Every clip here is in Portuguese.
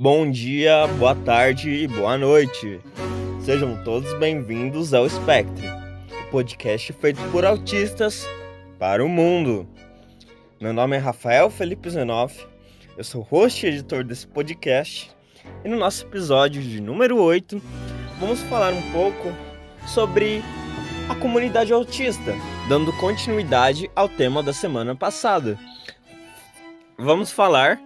Bom dia, boa tarde e boa noite. Sejam todos bem-vindos ao Spectre, o podcast feito por autistas para o mundo. Meu nome é Rafael Felipe Zenoff, eu sou host e editor desse podcast, e no nosso episódio de número 8, vamos falar um pouco sobre a comunidade autista, dando continuidade ao tema da semana passada. Vamos falar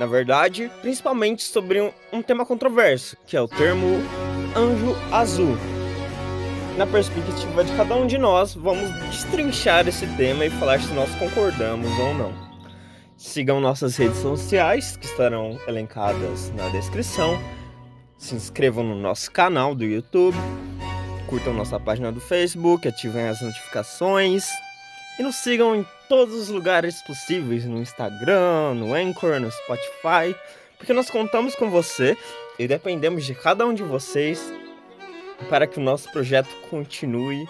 na verdade, principalmente sobre um, um tema controverso, que é o termo anjo azul. Na perspectiva de cada um de nós, vamos destrinchar esse tema e falar se nós concordamos ou não. Sigam nossas redes sociais, que estarão elencadas na descrição. Se inscrevam no nosso canal do YouTube, curtam nossa página do Facebook, ativem as notificações e nos sigam em todos os lugares possíveis no Instagram, no Anchor, no Spotify, porque nós contamos com você e dependemos de cada um de vocês para que o nosso projeto continue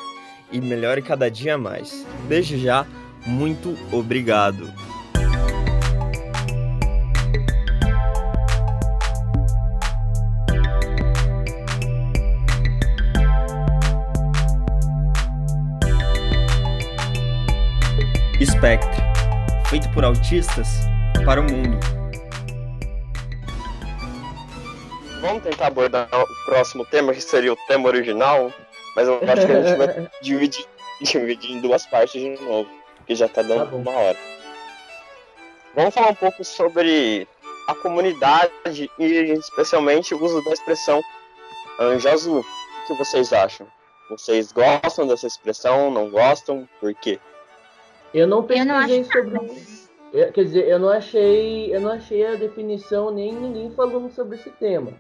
e melhore cada dia mais. Desde já, muito obrigado. Spectre, feito por autistas para o mundo. Vamos tentar abordar o próximo tema, que seria o tema original, mas eu acho que a gente vai dividir, dividir em duas partes de novo, que já tá dando tá uma hora. Vamos falar um pouco sobre a comunidade e especialmente o uso da expressão anjo azul. O que vocês acham? Vocês gostam dessa expressão? Não gostam? Por quê? Eu não pesquisei sobre. Eu, quer dizer, eu não achei, eu não achei a definição nem ninguém falando sobre esse tema.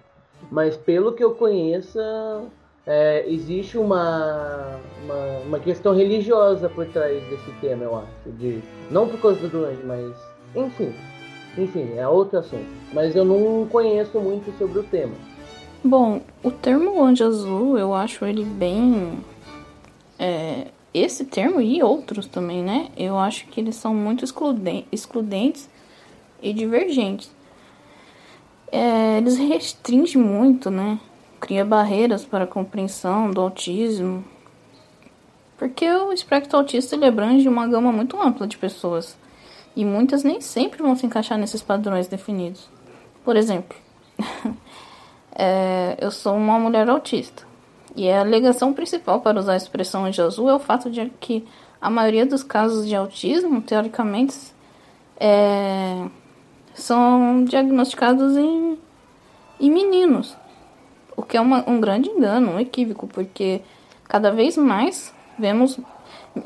Mas pelo que eu conheça, é, existe uma, uma, uma, questão religiosa por trás desse tema, eu acho. De, não por causa do anjo, mas. Enfim. Enfim, é outro assunto. Mas eu não conheço muito sobre o tema. Bom, o termo anjo azul, eu acho ele bem. É, esse termo e outros também, né? Eu acho que eles são muito excludentes e divergentes. É, eles restringem muito, né? Cria barreiras para a compreensão do autismo. Porque o espectro autista ele abrange uma gama muito ampla de pessoas. E muitas nem sempre vão se encaixar nesses padrões definidos. Por exemplo, é, eu sou uma mulher autista. E a alegação principal para usar a expressão anjo azul é o fato de que a maioria dos casos de autismo, teoricamente, é, são diagnosticados em, em meninos. O que é uma, um grande engano, um equívoco, porque cada vez mais vemos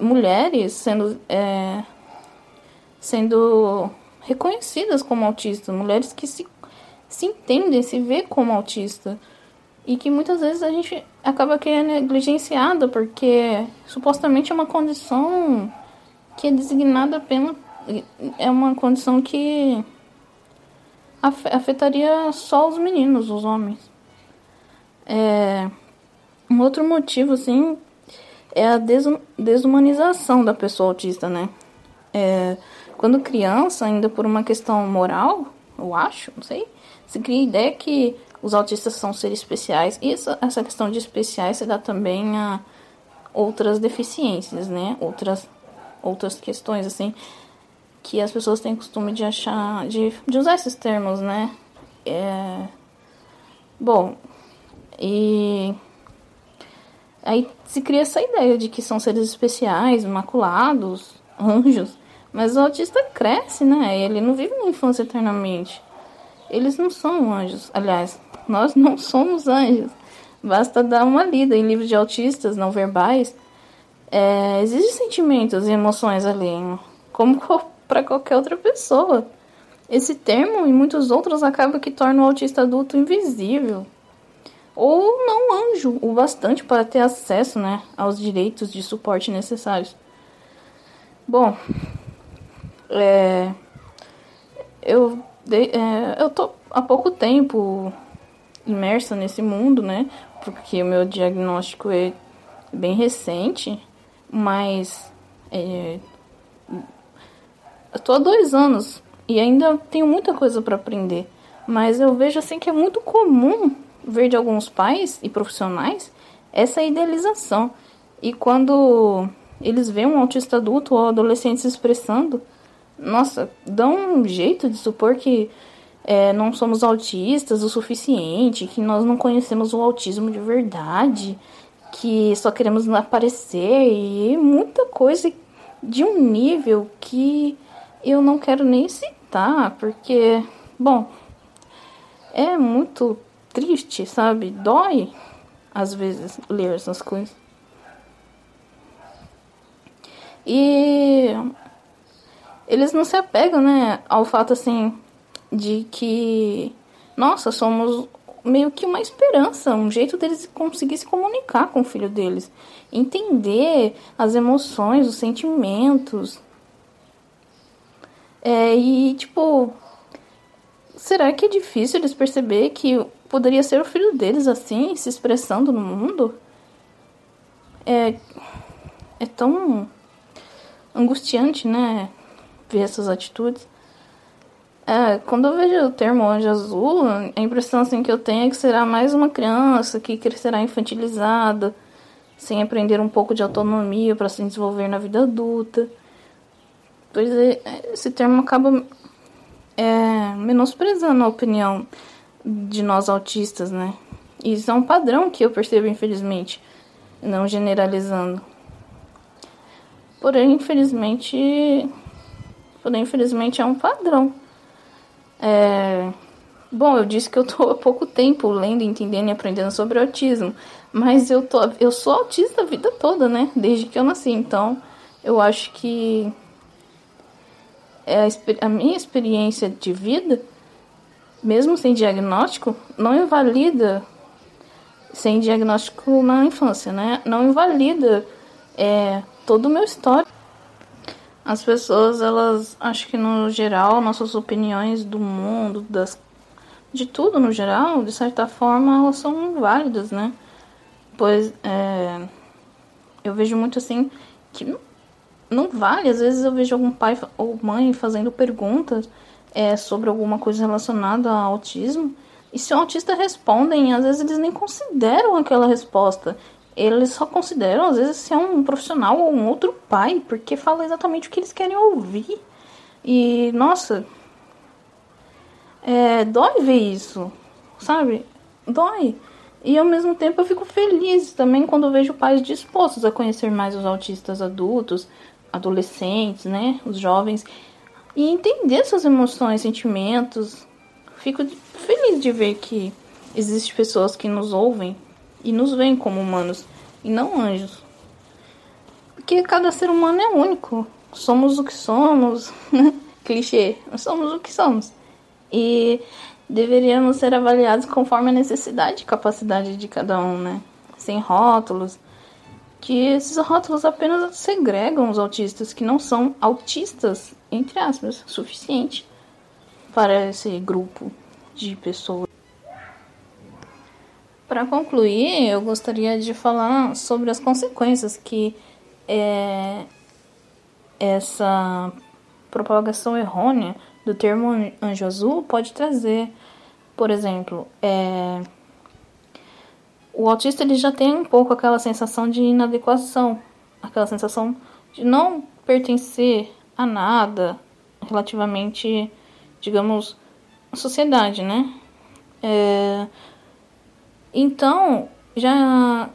mulheres sendo, é, sendo reconhecidas como autistas, mulheres que se, se entendem, se vê como autista e que muitas vezes a gente acaba que é negligenciado porque supostamente é uma condição que é designada pela é uma condição que afetaria só os meninos, os homens. É, um outro motivo, assim, é a desumanização da pessoa autista, né? É, quando criança, ainda por uma questão moral, eu acho, não sei, se cria a ideia que os autistas são seres especiais. E essa, essa questão de especiais se dá também a outras deficiências, né? Outras, outras questões, assim, que as pessoas têm costume de achar, de, de usar esses termos, né? É... Bom, e aí se cria essa ideia de que são seres especiais, imaculados, anjos, mas o autista cresce, né? Ele não vive uma infância eternamente. Eles não são anjos. Aliás, nós não somos anjos. Basta dar uma lida em livros de autistas não verbais. É, existem sentimentos e emoções ali, como para qualquer outra pessoa. Esse termo e muitos outros acaba que torna o autista adulto invisível ou não anjo o bastante para ter acesso né, aos direitos de suporte necessários. Bom, é, eu, de, é, eu tô há pouco tempo imersa nesse mundo, né? Porque o meu diagnóstico é bem recente, mas é, eu tô há dois anos e ainda tenho muita coisa para aprender. Mas eu vejo assim que é muito comum ver de alguns pais e profissionais essa idealização. E quando eles veem um autista adulto ou adolescente se expressando, nossa, dão um jeito de supor que é, não somos autistas o suficiente, que nós não conhecemos o autismo de verdade, que só queremos aparecer e muita coisa de um nível que eu não quero nem citar, porque, bom, é muito triste, sabe? Dói às vezes ler essas coisas. E eles não se apegam, né, ao fato assim de que nossa, somos meio que uma esperança, um jeito deles conseguir se comunicar com o filho deles, entender as emoções, os sentimentos. É, e tipo, será que é difícil eles perceber que poderia ser o filho deles assim, se expressando no mundo? É, é tão angustiante, né? Ver essas atitudes. É, quando eu vejo o termo anjo azul, a impressão assim, que eu tenho é que será mais uma criança que crescerá infantilizada, sem aprender um pouco de autonomia para se desenvolver na vida adulta. Pois é, esse termo acaba é, menosprezando a opinião de nós autistas, né? Isso é um padrão que eu percebo, infelizmente, não generalizando. Porém, infelizmente, porém, infelizmente é um padrão. É... Bom, eu disse que eu tô há pouco tempo lendo, entendendo e aprendendo sobre autismo, mas eu tô eu sou autista a vida toda, né? Desde que eu nasci, então eu acho que é a, minha experiência de vida, mesmo sem diagnóstico, não invalida sem diagnóstico na infância, né? Não invalida é, todo o meu histórico. As pessoas, elas, acho que no geral, nossas opiniões do mundo, das, de tudo no geral, de certa forma, elas são válidas, né? Pois é, eu vejo muito assim que não, não vale. Às vezes eu vejo algum pai ou mãe fazendo perguntas é, sobre alguma coisa relacionada ao autismo. E se o autista respondem, às vezes eles nem consideram aquela resposta eles só consideram, às vezes, se é um profissional ou um outro pai, porque fala exatamente o que eles querem ouvir. E, nossa, é, dói ver isso, sabe? Dói. E ao mesmo tempo eu fico feliz também quando vejo pais dispostos a conhecer mais os autistas adultos, adolescentes, né? Os jovens. E entender suas emoções, sentimentos. Fico feliz de ver que existem pessoas que nos ouvem e nos veem como humanos e não anjos. Porque cada ser humano é único. Somos o que somos. Clichê. Somos o que somos. E deveríamos ser avaliados conforme a necessidade e capacidade de cada um, né? Sem rótulos. Que esses rótulos apenas segregam os autistas que não são autistas, entre aspas, suficiente para esse grupo de pessoas. Para concluir, eu gostaria de falar sobre as consequências que é, essa propagação errônea do termo anjo azul pode trazer. Por exemplo, é, o autista ele já tem um pouco aquela sensação de inadequação, aquela sensação de não pertencer a nada relativamente, digamos, à sociedade, né? É, então, já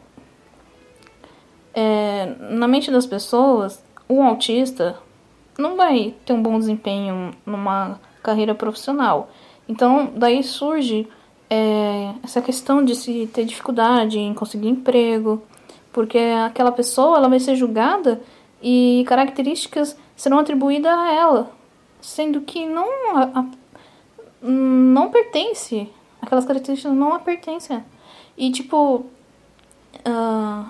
é, na mente das pessoas, um autista não vai ter um bom desempenho numa carreira profissional. Então, daí surge é, essa questão de se ter dificuldade em conseguir emprego, porque aquela pessoa ela vai ser julgada e características serão atribuídas a ela, sendo que não a, a, não pertence, aquelas características não a pertencem. E, tipo, uh,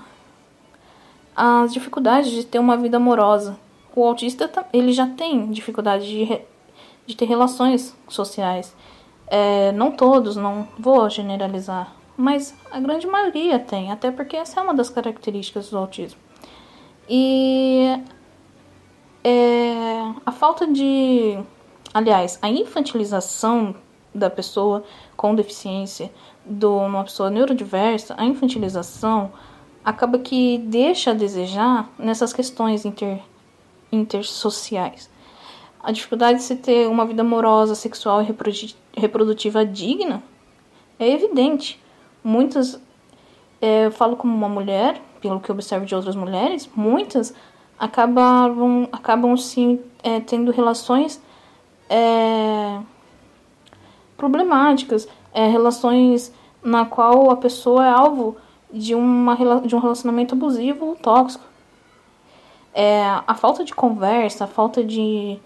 as dificuldades de ter uma vida amorosa. O autista, ele já tem dificuldade de, de ter relações sociais. É, não todos, não vou generalizar, mas a grande maioria tem, até porque essa é uma das características do autismo. E é, a falta de. Aliás, a infantilização da pessoa com deficiência, de uma pessoa neurodiversa, a infantilização acaba que deixa a desejar nessas questões inter, intersociais. A dificuldade de se ter uma vida amorosa, sexual e reprodutiva digna é evidente. Muitas, é, eu falo como uma mulher, pelo que observo de outras mulheres, muitas acabam, acabam sim é, tendo relações é, problemáticas, é, relações na qual a pessoa é alvo de, uma, de um relacionamento abusivo ou tóxico. É, a falta de conversa, a falta de,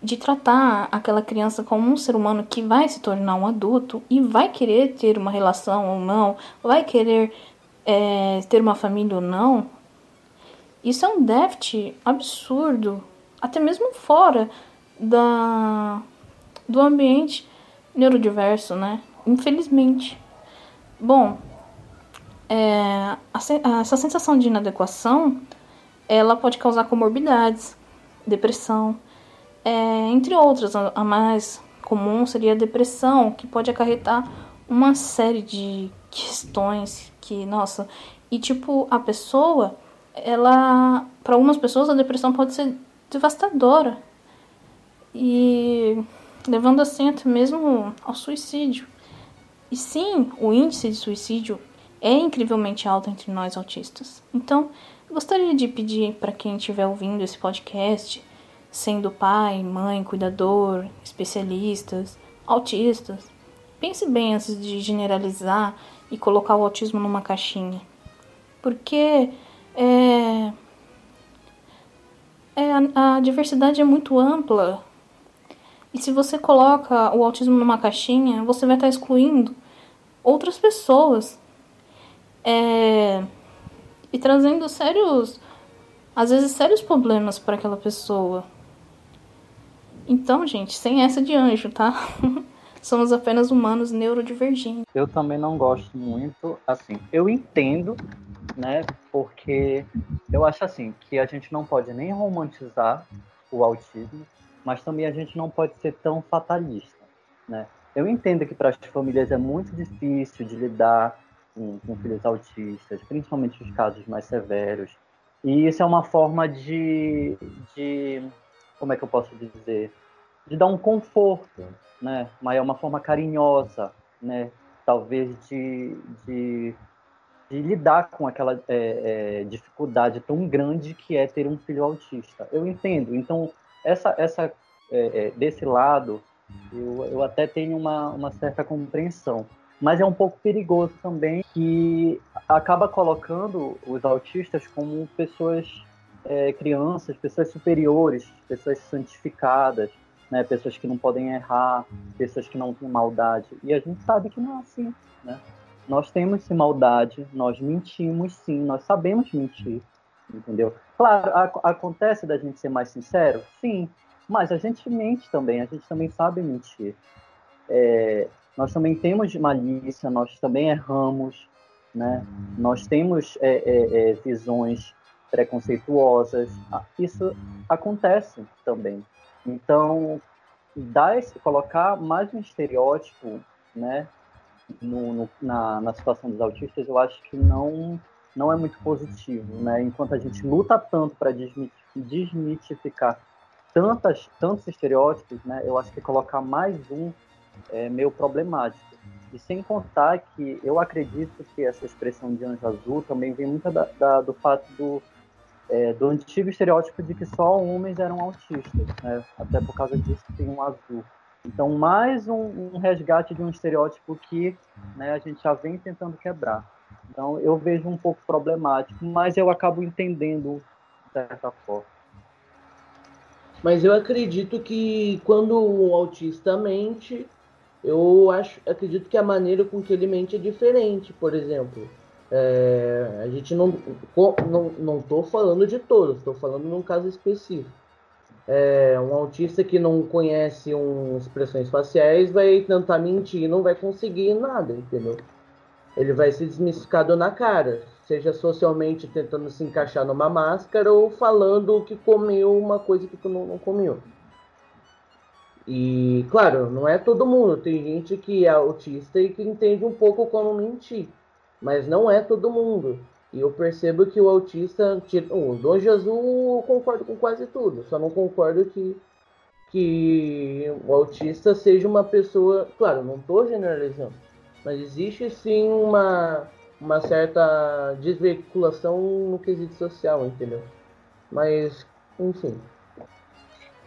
de tratar aquela criança como um ser humano que vai se tornar um adulto e vai querer ter uma relação ou não, vai querer é, ter uma família ou não, isso é um déficit absurdo, até mesmo fora da, do ambiente neurodiverso, né? Infelizmente. Bom, é, essa sensação de inadequação, ela pode causar comorbidades, depressão, é, entre outras. A, a mais comum seria a depressão, que pode acarretar uma série de questões que, nossa, e tipo, a pessoa, ela, para algumas pessoas a depressão pode ser devastadora e levando assim até mesmo ao suicídio. E sim, o índice de suicídio é incrivelmente alto entre nós autistas. Então, gostaria de pedir para quem estiver ouvindo esse podcast, sendo pai, mãe, cuidador, especialistas, autistas, pense bem antes de generalizar e colocar o autismo numa caixinha. Porque é, é a, a diversidade é muito ampla e se você coloca o autismo numa caixinha, você vai estar excluindo outras pessoas. É... E trazendo sérios, às vezes sérios problemas para aquela pessoa. Então, gente, sem essa de anjo, tá? Somos apenas humanos neurodivergentes. Eu também não gosto muito, assim, eu entendo, né? Porque eu acho assim que a gente não pode nem romantizar o autismo, mas também a gente não pode ser tão fatalista, né? Eu entendo que para as famílias é muito difícil de lidar com, com, filhos autistas, principalmente os casos mais severos. E isso é uma forma de, de como é que eu posso dizer, de dar um conforto, né? Mas é uma forma carinhosa, né? Talvez de, de, de lidar com aquela é, é, dificuldade tão grande que é ter um filho autista. Eu entendo. Então essa, essa é, é, desse lado, eu, eu até tenho uma, uma certa compreensão. Mas é um pouco perigoso também que acaba colocando os autistas como pessoas, é, crianças, pessoas superiores, pessoas santificadas, né? pessoas que não podem errar, pessoas que não têm maldade. E a gente sabe que não é assim. Né? Nós temos sim maldade, nós mentimos sim, nós sabemos mentir entendeu? Claro, a, acontece da gente ser mais sincero, sim, mas a gente mente também, a gente também sabe mentir. É, nós também temos malícia, nós também erramos, né? Nós temos é, é, é visões preconceituosas, ah, isso acontece também. Então, dar colocar mais um estereótipo, né, no, no, na, na situação dos autistas, eu acho que não não é muito positivo, né? Enquanto a gente luta tanto para desmitificar tantas, tantos estereótipos, né? Eu acho que colocar mais um é meio problemático. E sem contar que eu acredito que essa expressão de anjo azul também vem muito da, da, do fato do, é, do antigo estereótipo de que só homens eram autistas, né? Até por causa disso tem um azul. Então, mais um, um resgate de um estereótipo que né, a gente já vem tentando quebrar. Então eu vejo um pouco problemático, mas eu acabo entendendo de certa forma. Mas eu acredito que quando o autista mente, eu acho, acredito que a maneira com que ele mente é diferente. Por exemplo, é, a gente não não não falando de todos, estou falando num caso específico. É, um autista que não conhece um, expressões faciais vai tentar mentir, não vai conseguir nada, entendeu? Ele vai ser desmistificado na cara, seja socialmente tentando se encaixar numa máscara ou falando que comeu uma coisa que tu não, não comeu. E, claro, não é todo mundo. Tem gente que é autista e que entende um pouco como mentir. Mas não é todo mundo. E eu percebo que o autista. O Dom Jesus eu concordo com quase tudo. Só não concordo que, que o autista seja uma pessoa. Claro, não estou generalizando. Mas existe sim uma, uma certa desveiculação no quesito social, entendeu? Mas, enfim.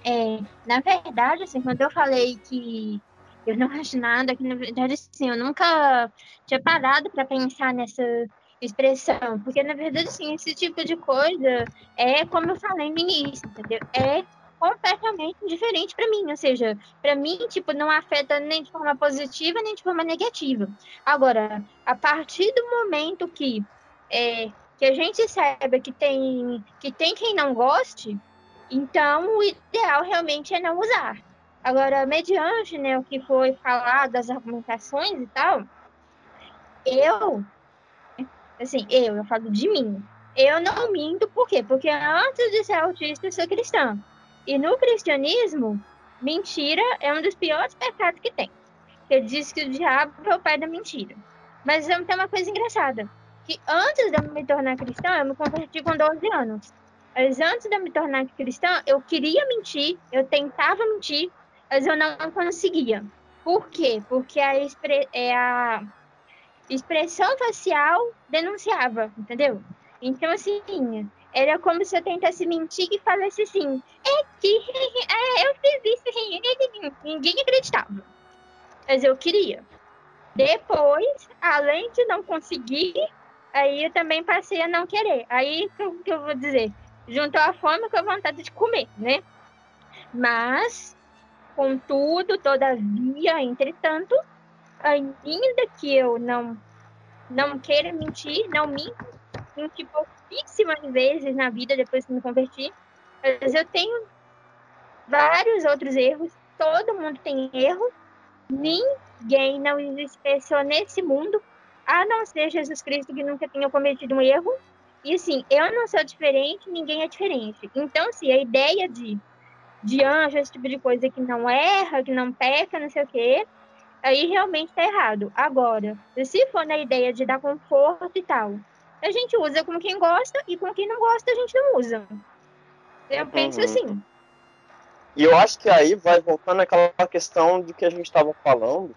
É, na verdade, assim, quando eu falei que eu não acho nada, que na verdade, assim, eu nunca tinha parado para pensar nessa expressão, porque na verdade, assim, esse tipo de coisa é, como eu falei no início, entendeu? É completamente diferente para mim, ou seja, para mim, tipo, não afeta nem de forma positiva nem de forma negativa. Agora, a partir do momento que é, que a gente saiba que tem que tem quem não goste, então, o ideal realmente é não usar. Agora, mediante né, o que foi falado, das argumentações e tal, eu, assim, eu, eu falo de mim, eu não minto, por quê? Porque antes de ser autista, eu sou cristã. E no cristianismo, mentira é um dos piores pecados que tem. Ele diz que o diabo é o pai da mentira. Mas tem uma coisa engraçada, que antes de eu me tornar cristã, eu me converti com 12 anos. Mas antes de eu me tornar cristã, eu queria mentir, eu tentava mentir, mas eu não conseguia. Por quê? Porque a, expre é a expressão facial denunciava, entendeu? Então, assim, era como se eu tentasse mentir e falasse assim: é que é, eu fiz isso, ninguém acreditava. Mas eu queria. Depois, além de não conseguir, aí eu também passei a não querer. Aí, o que eu vou dizer? juntou a fome com a vontade de comer, né? Mas, contudo, todavia, entretanto, ainda que eu não não queira mentir, não minto, menti pouquíssimas vezes na vida depois que me converti, mas eu tenho vários outros erros, todo mundo tem erro, ninguém não existe pessoa nesse mundo, a não ser Jesus Cristo que nunca tenha cometido um erro, e assim, eu não sou diferente, ninguém é diferente. Então, assim, a ideia de, de anjo, esse tipo de coisa que não erra, que não peca, não sei o quê, aí realmente tá errado. Agora, se for na ideia de dar conforto e tal, a gente usa com quem gosta e com quem não gosta a gente não usa. Eu penso uhum. assim. E eu acho que aí vai voltando aquela questão de que a gente estava falando,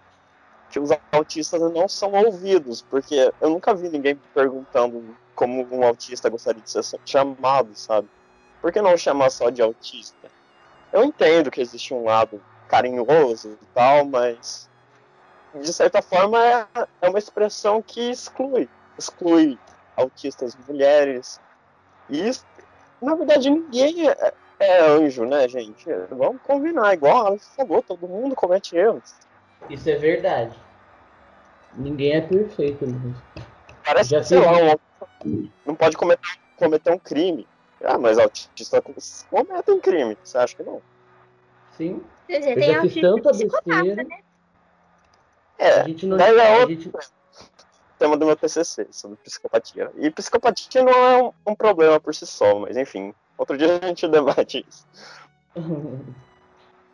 que os autistas não são ouvidos, porque eu nunca vi ninguém perguntando como um autista gostaria de ser chamado, sabe? Por que não chamar só de autista? Eu entendo que existe um lado carinhoso e tal, mas de certa forma é, é uma expressão que exclui, exclui autistas mulheres. E na verdade ninguém é, é anjo, né, gente? Vamos combinar, igual a Alex falou, todo mundo comete erros. Isso é verdade. Ninguém é perfeito, mesmo. Parece Já que, sei lá, um, não pode cometer, cometer um crime. Ah, mas autistas cometem crime. Você acha que não? Sim. Eu já fiz tanta besteira. Né? É, a gente não... é outro gente... tema do meu TCC, sobre psicopatia. E psicopatia não é um, um problema por si só, mas enfim, outro dia a gente debate isso.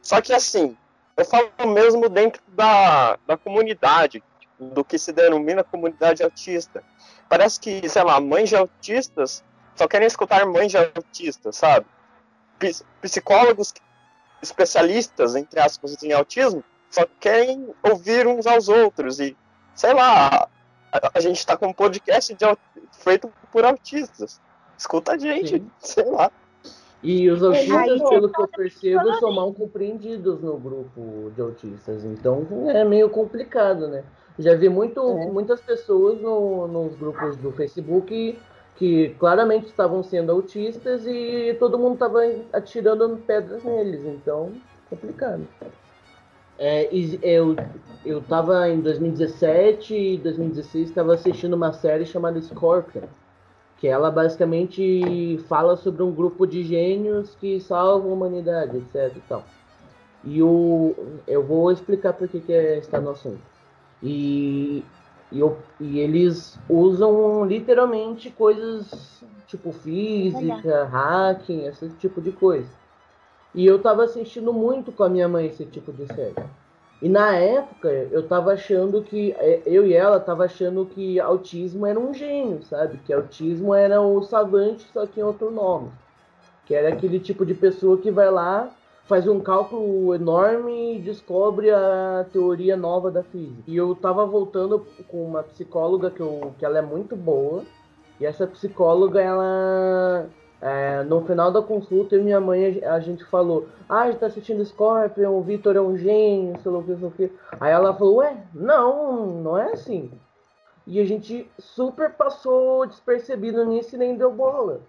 Só que assim, eu falo mesmo dentro da, da comunidade, do que se denomina comunidade autista. Parece que, sei lá, mães de autistas só querem escutar mães de autistas, sabe? Psicólogos especialistas, entre aspas, em autismo, só querem ouvir uns aos outros. E, sei lá, a, a gente está com um podcast de, feito por autistas. Escuta a gente, Sim. sei lá. E os autistas, pelo que eu percebo, são mal compreendidos no grupo de autistas. Então é meio complicado, né? Já vi muito, é. muitas pessoas no, nos grupos do Facebook que claramente estavam sendo autistas e todo mundo estava atirando pedras neles, então complicado. É, eu eu estava em 2017 e 2016 estava assistindo uma série chamada Scorpion, que ela basicamente fala sobre um grupo de gênios que salvam a humanidade, etc. E, tal. e o, eu vou explicar por que, que é, está no assunto. E, e, e, eles usam literalmente coisas tipo física, hacking, esse tipo de coisa. E eu tava assistindo muito com a minha mãe esse tipo de série. E na época eu tava achando que. É, eu e ela tava achando que autismo era um gênio, sabe? Que autismo era o savante, só que em outro nome. Que era aquele tipo de pessoa que vai lá, faz um cálculo enorme e descobre a teoria nova da física. E eu tava voltando com uma psicóloga que, eu, que ela é muito boa. E essa psicóloga, ela é, no final da consulta, e minha mãe, a gente falou: Ah, a gente tá assistindo Scorpion, o Victor é um gênio, sei lá o que, sei lá o que. Aí ela falou: Ué, não, não é assim. E a gente super passou despercebido nisso e nem deu bola.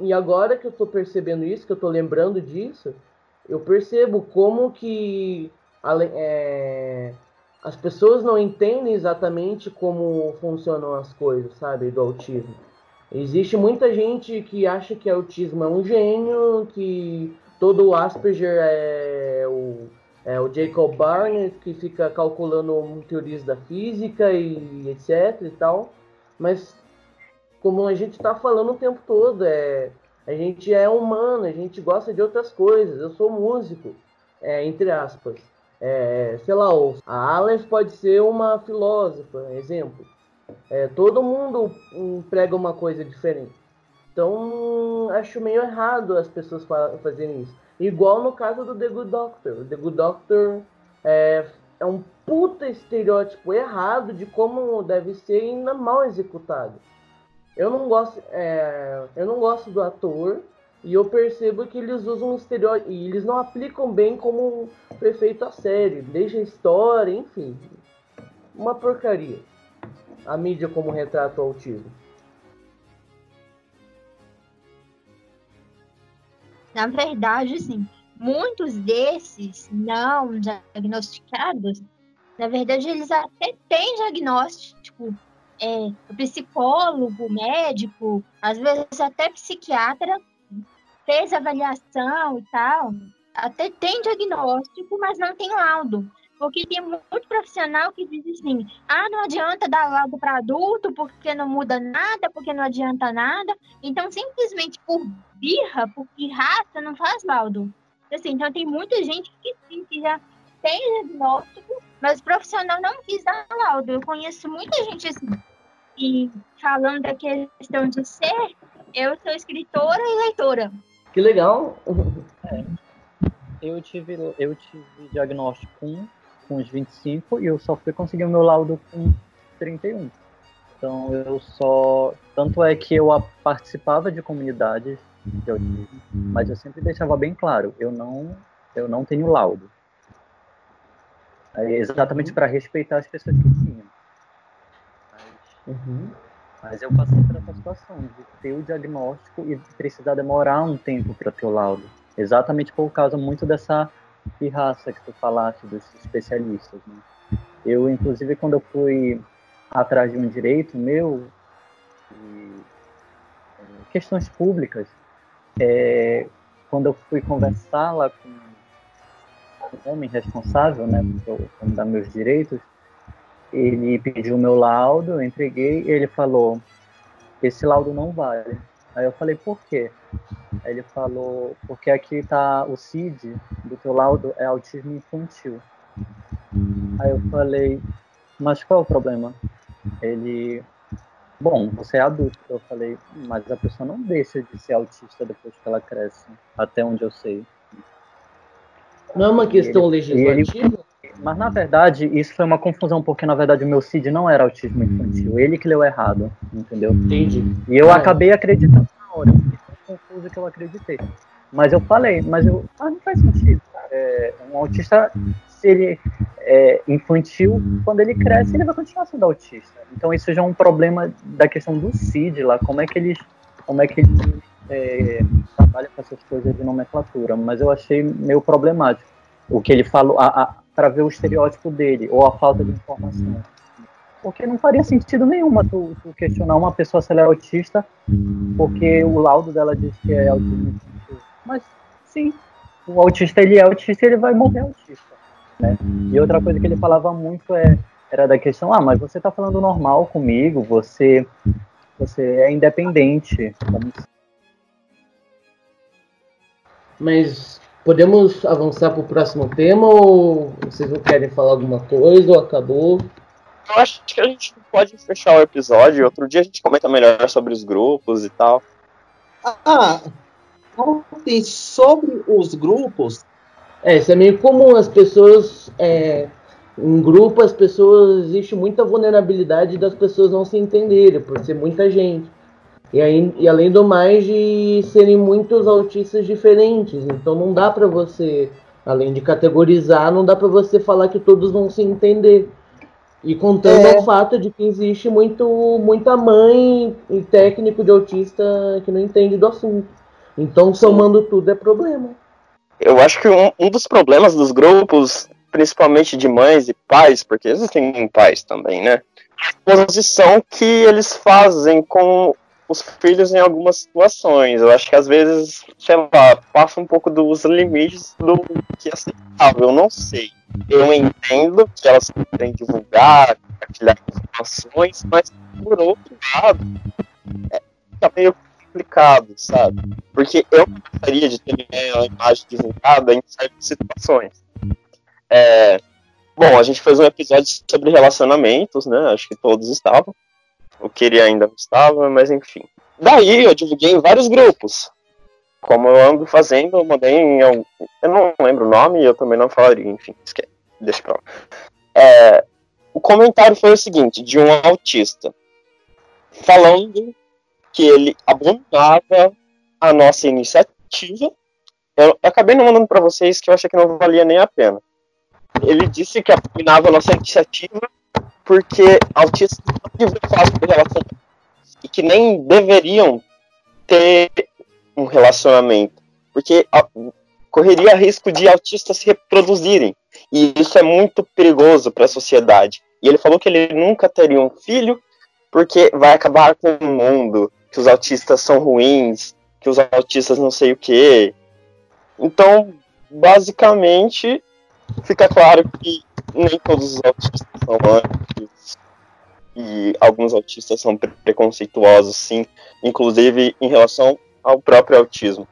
E agora que eu tô percebendo isso, que eu tô lembrando disso, eu percebo como que é, as pessoas não entendem exatamente como funcionam as coisas, sabe, do autismo. Existe muita gente que acha que autismo é um gênio, que todo Asperger é o, é o Jacob Barnett, que fica calculando teorias da física e etc e tal. Mas, como a gente está falando o tempo todo, é, a gente é humano, a gente gosta de outras coisas. Eu sou músico, é, entre aspas. É, sei lá, a Aleph pode ser uma filósofa, exemplo. É, todo mundo prega uma coisa diferente. Então, acho meio errado as pessoas fazerem isso. Igual no caso do The Good Doctor. The Good Doctor é, é um puta estereótipo errado de como deve ser ainda mal executado. Eu não gosto, é, eu não gosto do ator e eu percebo que eles usam um estereótipo e eles não aplicam bem como perfeito a série, deixa a história, enfim, uma porcaria a mídia como retrata o autismo? Na verdade, sim, muitos desses não diagnosticados, na verdade, eles até têm diagnóstico. É, psicólogo, médico, às vezes até psiquiatra, fez avaliação e tal, até tem diagnóstico, mas não tem laudo. Porque tem muito profissional que diz assim: ah, não adianta dar laudo para adulto porque não muda nada, porque não adianta nada. Então, simplesmente por birra, por pirraça, não faz laudo. Assim, então, tem muita gente que sim, que já tem diagnóstico, mas o profissional não quis dar laudo. Eu conheço muita gente assim. E falando da questão de ser, eu sou escritora e leitora. Que legal! É. Eu tive, eu tive diagnóstico com com os 25 e eu só fui conseguir o meu laudo com 31. Então eu só. Tanto é que eu participava de comunidades de autismo, mas eu sempre deixava bem claro, eu não, eu não tenho laudo. É exatamente para respeitar as pessoas que tinham. Mas, uhum. mas eu passei por essa situação de ter o diagnóstico e precisar demorar um tempo para ter o laudo. Exatamente por causa muito dessa pirraça que tu falaste dos especialistas. Né? Eu, inclusive, quando eu fui atrás de um direito meu, e, é, questões públicas, é, quando eu fui conversar lá com um homem responsável, né, por dar meus direitos, ele pediu meu laudo, eu entreguei, e ele falou, esse laudo não vale. Aí eu falei, por quê? Aí ele falou, porque aqui tá o CID do teu laudo é autismo infantil. Aí eu falei, mas qual é o problema? Ele, bom, você é adulto. Eu falei, mas a pessoa não deixa de ser autista depois que ela cresce, até onde eu sei. Não é uma questão ele, legislativa? Ele, mas na verdade, isso foi uma confusão, porque na verdade o meu CID não era autismo infantil. Ele que leu errado, entendeu? Entendi. E eu é. acabei acreditando na hora confusa que eu acreditei. Mas eu falei, mas eu, ah, não faz sentido. É, um autista, se ele é infantil, quando ele cresce, ele vai continuar sendo autista. Então isso já é um problema da questão do CID lá, como é que eles, como é que eles é, trabalham com essas coisas de nomenclatura. Mas eu achei meio problemático o que ele falou, para ver o estereótipo dele, ou a falta de informação. Porque não faria sentido nenhuma tu, tu, questionar uma pessoa se ela é autista, porque o laudo dela diz que é autista. Mas sim, o autista ele é autista e ele vai morrer autista. Né? E outra coisa que ele falava muito é, era da questão, ah, mas você está falando normal comigo, você, você é independente. Mas podemos avançar para o próximo tema ou vocês não querem falar alguma coisa ou acabou? Eu acho que a gente pode fechar o episódio. Outro dia a gente comenta melhor sobre os grupos e tal. Ah, ontem sobre os grupos. É, isso é meio comum. As pessoas. É, em grupo, as pessoas. Existe muita vulnerabilidade das pessoas não se entenderem, por ser muita gente. E, aí, e além do mais de serem muitos autistas diferentes. Então não dá para você, além de categorizar, não dá para você falar que todos vão se entender. E contando é. o fato de que existe muito, muita mãe e técnico de autista que não entende do assunto. Então, somando tudo, é problema. Eu acho que um, um dos problemas dos grupos, principalmente de mães e pais, porque existem pais também, né? A posição que eles fazem com os filhos em algumas situações. Eu acho que às vezes, sei lá, passa um pouco dos limites do que é aceitável. Eu não sei. Eu entendo que elas querem divulgar, compartilhar informações, mas por outro lado, é, fica meio complicado, sabe? Porque eu gostaria de ter a imagem divulgada em certas situações. É, bom, a gente fez um episódio sobre relacionamentos, né? Acho que todos estavam. O que ele ainda estava, mas enfim. Daí eu divulguei em vários grupos. Como eu ando fazendo, eu mandei em. Eu não lembro o nome e eu também não falaria, enfim, esquece, deixa pra lá. É, o comentário foi o seguinte: de um autista, falando que ele abandonava a nossa iniciativa. Eu, eu acabei não mandando para vocês que eu achei que não valia nem a pena. Ele disse que abominava a nossa iniciativa porque autistas não relacionamento e que nem deveriam ter um relacionamento, porque correria risco de autistas se reproduzirem e isso é muito perigoso para a sociedade. E ele falou que ele nunca teria um filho porque vai acabar com o mundo, que os autistas são ruins, que os autistas não sei o que. Então, basicamente, fica claro que nem todos os autistas são antes. E alguns autistas são preconceituosos, sim, inclusive em relação ao próprio autismo.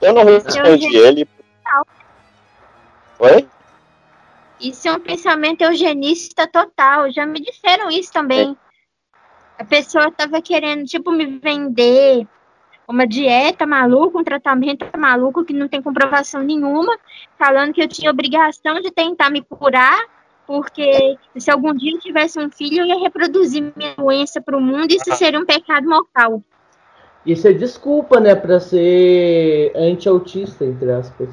Eu não respondi ele. Oi? Isso é um pensamento eugenista total. Já me disseram isso também. É. A pessoa estava querendo, tipo, me vender uma dieta maluca, um tratamento maluco que não tem comprovação nenhuma, falando que eu tinha obrigação de tentar me curar, porque se algum dia eu tivesse um filho, eu ia reproduzir minha doença para o mundo e isso seria um pecado mortal. Isso é desculpa, né, para ser anti-autista, entre aspas.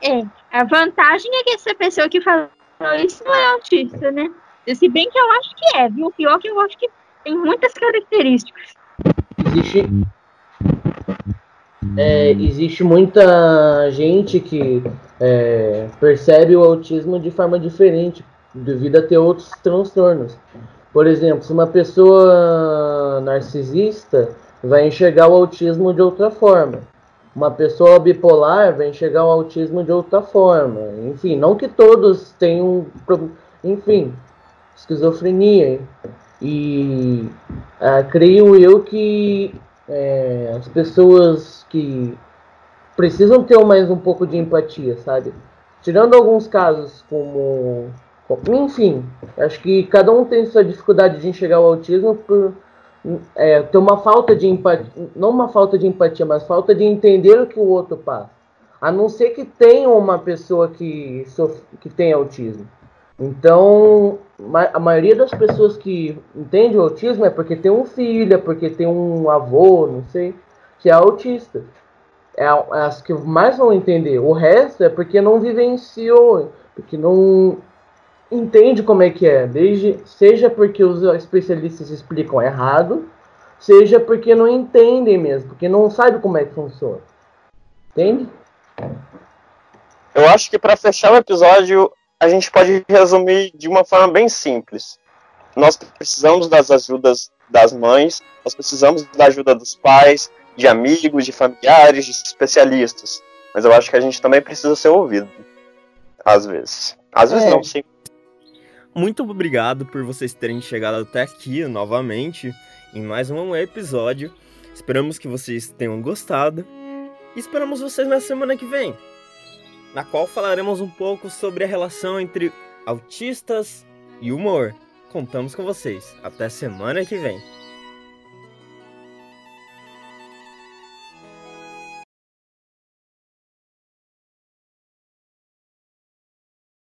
É, a vantagem é que essa pessoa que falou isso não é autista, né? Se bem que eu acho que é, viu? Pior que eu acho que tem muitas características existe é, existe muita gente que é, percebe o autismo de forma diferente devido a ter outros transtornos. Por exemplo, se uma pessoa narcisista vai enxergar o autismo de outra forma. Uma pessoa bipolar vai enxergar o autismo de outra forma. Enfim, não que todos tenham, enfim, esquizofrenia. E ah, creio eu que é, as pessoas que precisam ter mais um pouco de empatia, sabe? Tirando alguns casos como. Enfim, acho que cada um tem sua dificuldade de enxergar o autismo por é, ter uma falta de empatia, não uma falta de empatia, mas falta de entender o que o outro passa. A não ser que tenha uma pessoa que, que tem autismo. Então, a maioria das pessoas que entende o autismo é porque tem um filho, é porque tem um avô, não sei, que é autista. É, é as que mais vão entender. O resto é porque não vivenciou, porque não entende como é que é. Desde, seja porque os especialistas explicam errado, seja porque não entendem mesmo, porque não sabe como é que funciona. Entende? Eu acho que para fechar o episódio, a gente pode resumir de uma forma bem simples. Nós precisamos das ajudas das mães, nós precisamos da ajuda dos pais, de amigos, de familiares, de especialistas. Mas eu acho que a gente também precisa ser ouvido. Às vezes. Às vezes é. não, sim. Muito obrigado por vocês terem chegado até aqui novamente em mais um episódio. Esperamos que vocês tenham gostado. E esperamos vocês na semana que vem, na qual falaremos um pouco sobre a relação entre autistas e humor. Contamos com vocês. Até semana que vem.